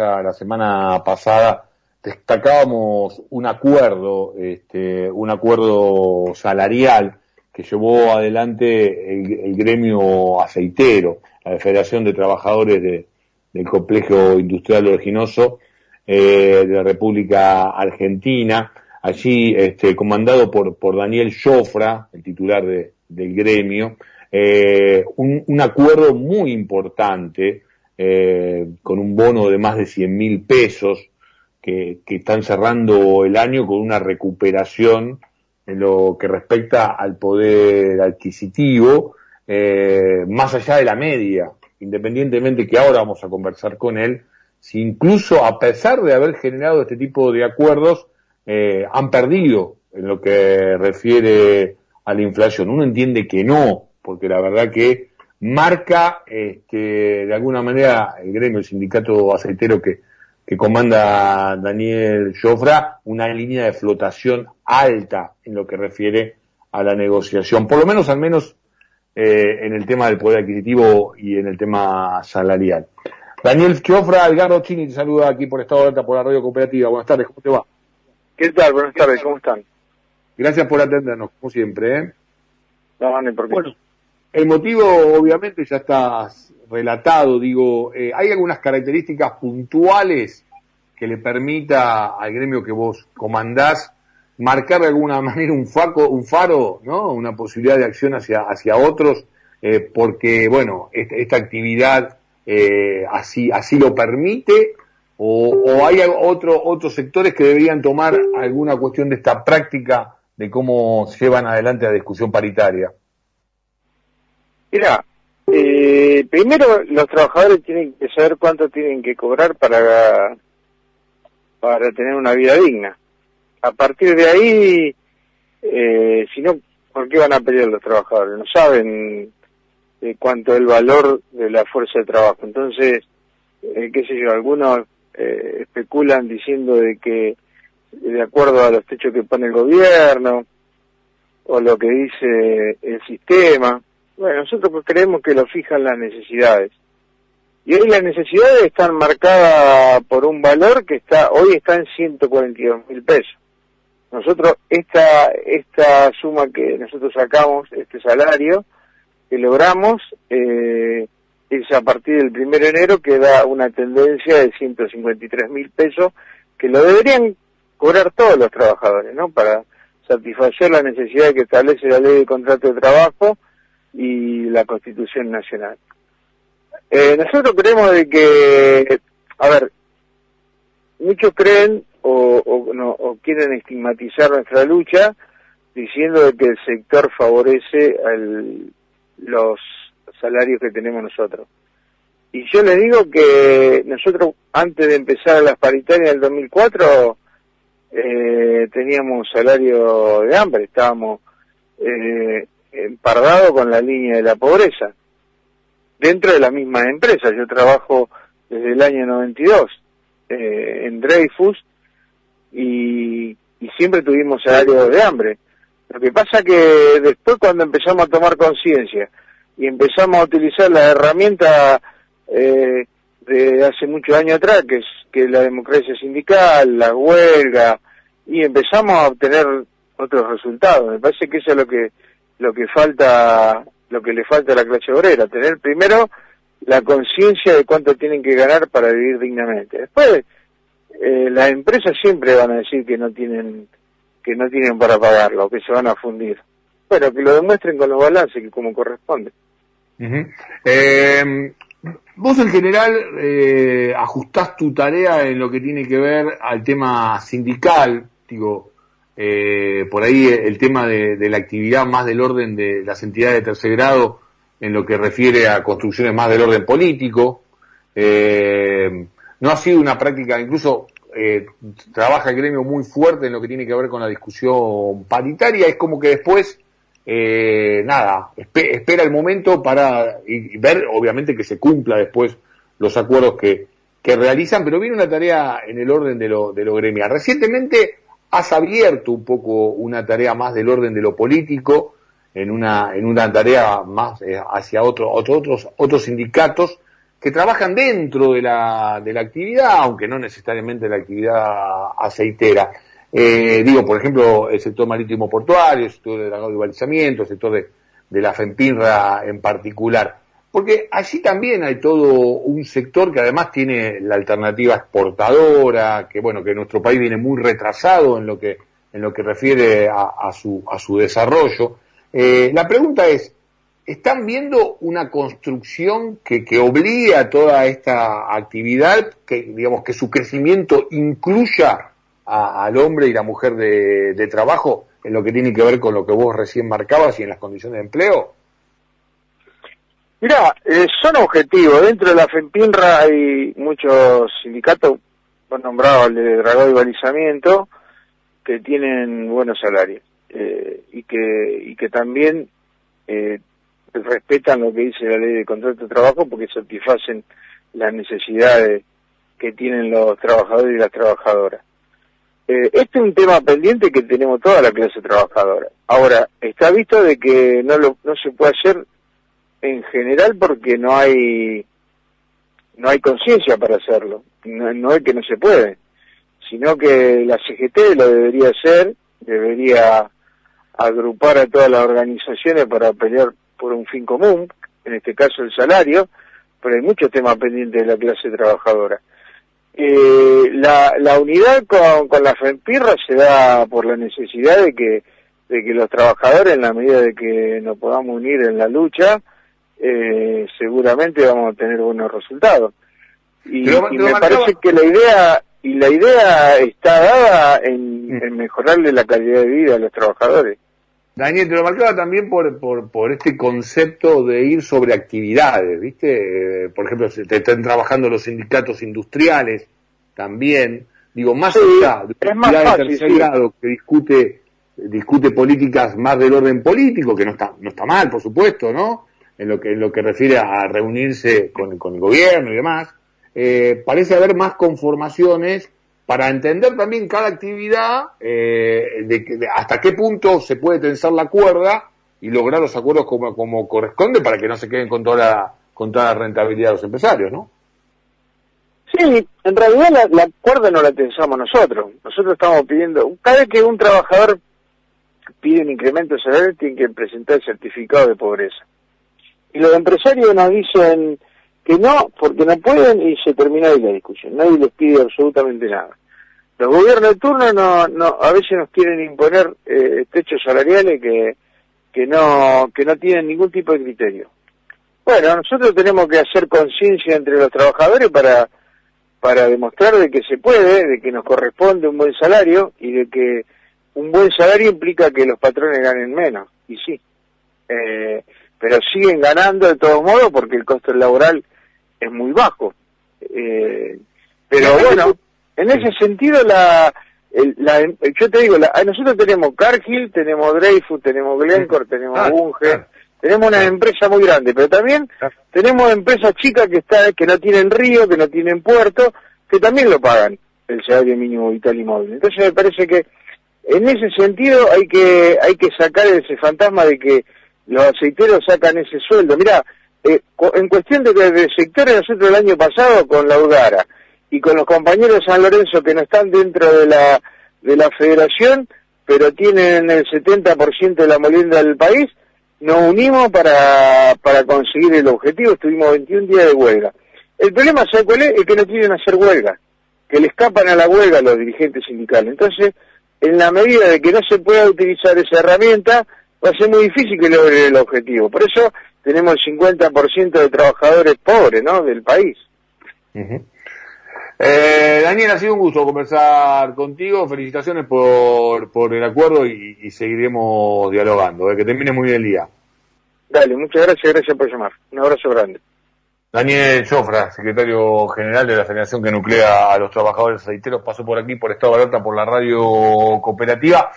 la semana pasada destacábamos un acuerdo, este, un acuerdo salarial que llevó adelante el, gremio aceitero, la Federación de Trabajadores del Complejo Industrial Orginoso eh, de la República Argentina, allí este, comandado por, por Daniel Jofra, el titular del gremio, eh, un, acuerdo muy importante eh, con un bono de más de 100 mil pesos que, están cerrando el año con una recuperación en lo que respecta al poder adquisitivo, eh, más allá de la media, independientemente que ahora vamos a conversar con él, si incluso a pesar de haber generado este tipo de acuerdos, han perdido en lo que refiere a la inflación. Uno entiende que no, porque la verdad que marca este, de alguna manera el gremio, el sindicato aceitero que, que comanda Daniel Jofra, una línea de flotación alta en lo que refiere a la negociación, por lo menos al menos eh, en el tema del poder adquisitivo y en el tema salarial. Daniel Jofra, Algarro Chini te saluda aquí por Estado de Alta por la Radio Cooperativa. Buenas tardes, ¿cómo te va? ¿Qué tal? Buenas tardes, ¿cómo están? Gracias por atendernos, como siempre. ¿eh? No, no, por qué. El motivo, obviamente, ya está relatado. Digo, eh, ¿hay algunas características puntuales que le permita al gremio que vos comandás marcar de alguna manera un, faco, un faro, ¿no? Una posibilidad de acción hacia, hacia otros, eh, porque, bueno, esta, actividad eh, así, así lo permite, o, o hay otro, otros sectores que deberían tomar alguna cuestión de esta práctica de cómo llevan adelante la discusión paritaria. Mira, eh, primero los trabajadores tienen que saber cuánto tienen que cobrar para, para tener una vida digna. A partir de ahí, eh, si no, ¿por qué van a pelear los trabajadores? No saben eh, cuánto es el valor de la fuerza de trabajo. Entonces, eh, qué sé yo, algunos eh, especulan diciendo de que de acuerdo a los techos que pone el gobierno o lo que dice el sistema, bueno, nosotros creemos que lo fijan las necesidades. Y hoy las necesidades están marcadas por un valor que está hoy está en 142 mil pesos. Nosotros, esta, esta suma que nosotros sacamos, este salario, que logramos, eh, es a partir del primero de enero que da una tendencia de 153 mil pesos que lo deberían cobrar todos los trabajadores, ¿no? Para satisfacer la necesidad que establece la ley de contrato de trabajo y la Constitución Nacional. Eh, nosotros creemos de que, a ver, muchos creen o, o, quieren estigmatizar nuestra lucha diciendo de que el sector favorece los salarios que tenemos nosotros. Y yo les digo que nosotros, antes de empezar las paritarias del 2004, eh, teníamos salario de hambre, estábamos eh, empardado con la línea de la pobreza. Dentro de la misma empresa, yo trabajo desde el año 92 eh, en Dreyfus y, y siempre tuvimos salario de hambre. Lo que pasa que después cuando empezamos a tomar conciencia y empezamos a utilizar la herramienta eh, de hace muchos años atrás, que es, que la democracia sindical, la huelga, y empezamos a obtener otros resultados. Me parece que eso es lo que lo que falta, lo que le falta a la clase obrera, tener primero la conciencia de cuánto tienen que ganar para vivir dignamente. Después, eh, las empresas siempre van a decir que no tienen que no tienen para pagarlo, que se van a fundir. Bueno, que lo demuestren con los balances, que como corresponde. eh, vos en general eh, ajustás tu tarea en lo que tiene que ver al tema sindical, digo, eh, por ahí el tema de, la actividad más del orden de las entidades de tercer grado en lo que refiere a construcciones más del orden político. Eh, no ha sido una práctica, incluso eh, trabaja el gremio muy fuerte en lo que tiene que ver con la discusión paritaria, es como que después, nada, espera el momento para ver, obviamente, que se cumpla después los acuerdos que, que realizan, pero viene una tarea en el orden de lo, de lo gremial. Recientemente has abierto un poco una tarea más del orden de lo político, en una, en una tarea más eh, hacia otro, otros, otros sindicatos que trabajan dentro de la, de la actividad, aunque no necesariamente la actividad aceitera. Eh, digo, por ejemplo, el sector marítimo portuario, el sector del dragado y balizamiento, el sector de, de la FEMPINRA en particular. Porque allí también hay todo un sector que además tiene la alternativa exportadora, que bueno, que nuestro país viene muy retrasado en lo que, en lo que refiere a, su, a su desarrollo. Eh, la pregunta es, ¿están viendo una construcción que, que obligue a toda esta actividad, que digamos que su crecimiento incluya al hombre y la mujer de, de trabajo en lo que tiene que ver con lo que vos recién marcabas y en las condiciones de empleo? Mira, eh, son objetivos. Dentro de la FEMPINRA hay muchos sindicatos, por nombrado de dragado y balizamiento, que tienen buenos salarios eh, y que y que también eh, respetan lo que dice la ley de contrato de trabajo porque satisfacen las necesidades que tienen los trabajadores y las trabajadoras. este es un tema pendiente que tenemos toda la clase trabajadora. Ahora, está visto de que no, lo, no se puede hacer en general porque no hay no hay conciencia para hacerlo. No, es que no se puede, sino que la CGT lo debería hacer, debería agrupar a todas las organizaciones para pelear por un fin común, en este caso el salario, pero hay muchos temas pendientes de la clase trabajadora. Eh, la, la unidad con, con la FEMPIRRA se da por la necesidad de que, de que los trabajadores, en la medida de que nos podamos unir en la lucha, eh, seguramente vamos a tener buenos resultados. Y, me parece que la idea y la idea está dada en, mm. mejorarle la calidad de vida a los trabajadores. Daniel, te lo marcaba también por, por, por este concepto de ir sobre actividades, ¿viste? Eh, por ejemplo, te están trabajando los sindicatos industriales también. Digo, más allá de de tercer grado que discute discute políticas más del orden político, que no está, no está mal, por supuesto, ¿no? En lo que, en lo que refiere a reunirse con, el gobierno y demás, eh, parece haber más conformaciones para entender también cada actividad, eh, de, hasta qué punto se puede tensar la cuerda y lograr los acuerdos como, como corresponde para que no se queden con toda la, con toda la rentabilidad de los empresarios, ¿no? Sí, en realidad la, la, cuerda no la tensamos nosotros. Nosotros estamos pidiendo, cada vez que un trabajador pide un incremento salarial, tiene que presentar el certificado de pobreza. Y los empresarios nos dicen que no, porque no pueden y se termina ahí la discusión. Nadie les pide absolutamente nada. Los gobiernos de turno no, no, a veces nos quieren imponer eh, techos salariales que, que no, que no tienen ningún tipo de criterio. Bueno, nosotros tenemos que hacer conciencia entre los trabajadores para, para demostrar de que se puede, de que nos corresponde un buen salario y de que un buen salario implica que los patrones ganen menos. Y sí. Eh, pero siguen ganando de todos modos porque el costo laboral es muy bajo. Eh, pero bueno, en ese sentido la, la yo te digo, la, nosotros tenemos Cargill, tenemos Dreyfus, tenemos Glencore, tenemos ah, Bunge, tenemos una empresa muy grande, pero también tenemos empresas chicas que está, que no tienen río, que no tienen puerto, que también lo pagan el salario mínimo vital y móvil. Entonces me parece que en ese sentido hay que hay que sacar ese fantasma de que los aceiteros sacan ese sueldo. Mira, eh, en cuestión de, de, sectores, nosotros el año pasado con la UDARA y con los compañeros de San Lorenzo que no están dentro de la, de la federación, pero tienen el 70% de la molienda del país, nos unimos para, para conseguir el objetivo. Estuvimos 21 días de huelga. El problema, ¿sabe cuál es? Es que no quieren hacer huelga, que le escapan a la huelga los dirigentes sindicales. Entonces, en la medida de que no se pueda utilizar esa herramienta, va a ser muy difícil que logre el objetivo. Por eso tenemos el 50% de trabajadores pobres, ¿no?, del país. eh, Daniel, ha sido un gusto conversar contigo. Felicitaciones por, por el acuerdo y, seguiremos dialogando. ¿eh? Que termine muy bien el día. Dale, muchas gracias, gracias por llamar. Un abrazo grande. Daniel Chofra, secretario general de la Federación que nuclea a los trabajadores aceiteros, pasó por aquí, por Estado Alerta, por la radio cooperativa.